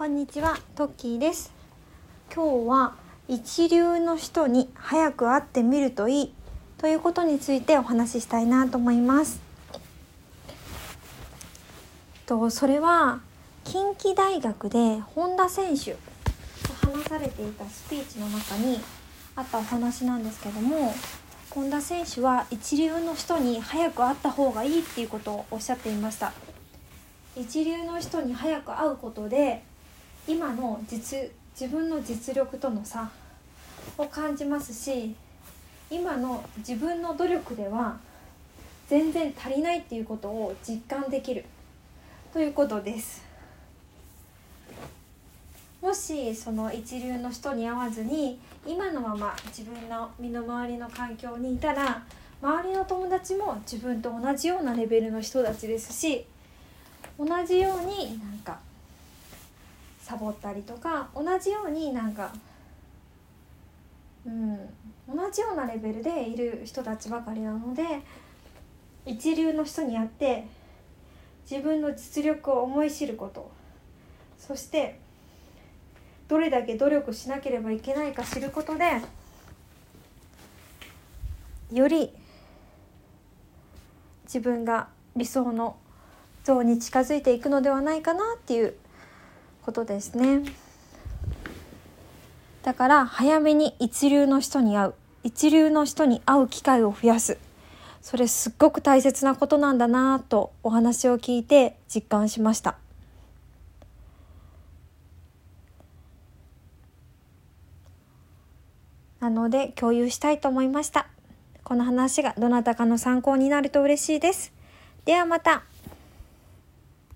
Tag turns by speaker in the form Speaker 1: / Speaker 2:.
Speaker 1: こんにちは、トッキーです。今日は一流の人に早く会ってみるといいということについてお話ししたいなと思います。とそれは近畿大学で本田選手と話されていたスピーチの中にあったお話なんですけども本田選手は一流の人に早く会った方がいいっていうことをおっしゃっていました一流の人に早く会うことで今の実自分の実力との差を感じますし今の自分の努力では全然足りないっていうことを実感できる。ということです。もしその一流の人に会わずに今のまま自分の身の回りの環境にいたら周りの友達も自分と同じようなレベルの人たちですし同じようになんかサボったりとか同じようになんかうん同じようなレベルでいる人たちばかりなので一流の人に会って自分の実力を思い知ることそしてどれだけ努力しなければいけないか知ることでより自分が理想の像に近づいていくのではないかなっていうことですね。だから早めに一流の人に会う。一流の人に会う機会を増やす。それすっごく大切なことなんだなとお話を聞いて実感しました。なので共有したいと思いました。この話がどなたかの参考になると嬉しいです。ではまた。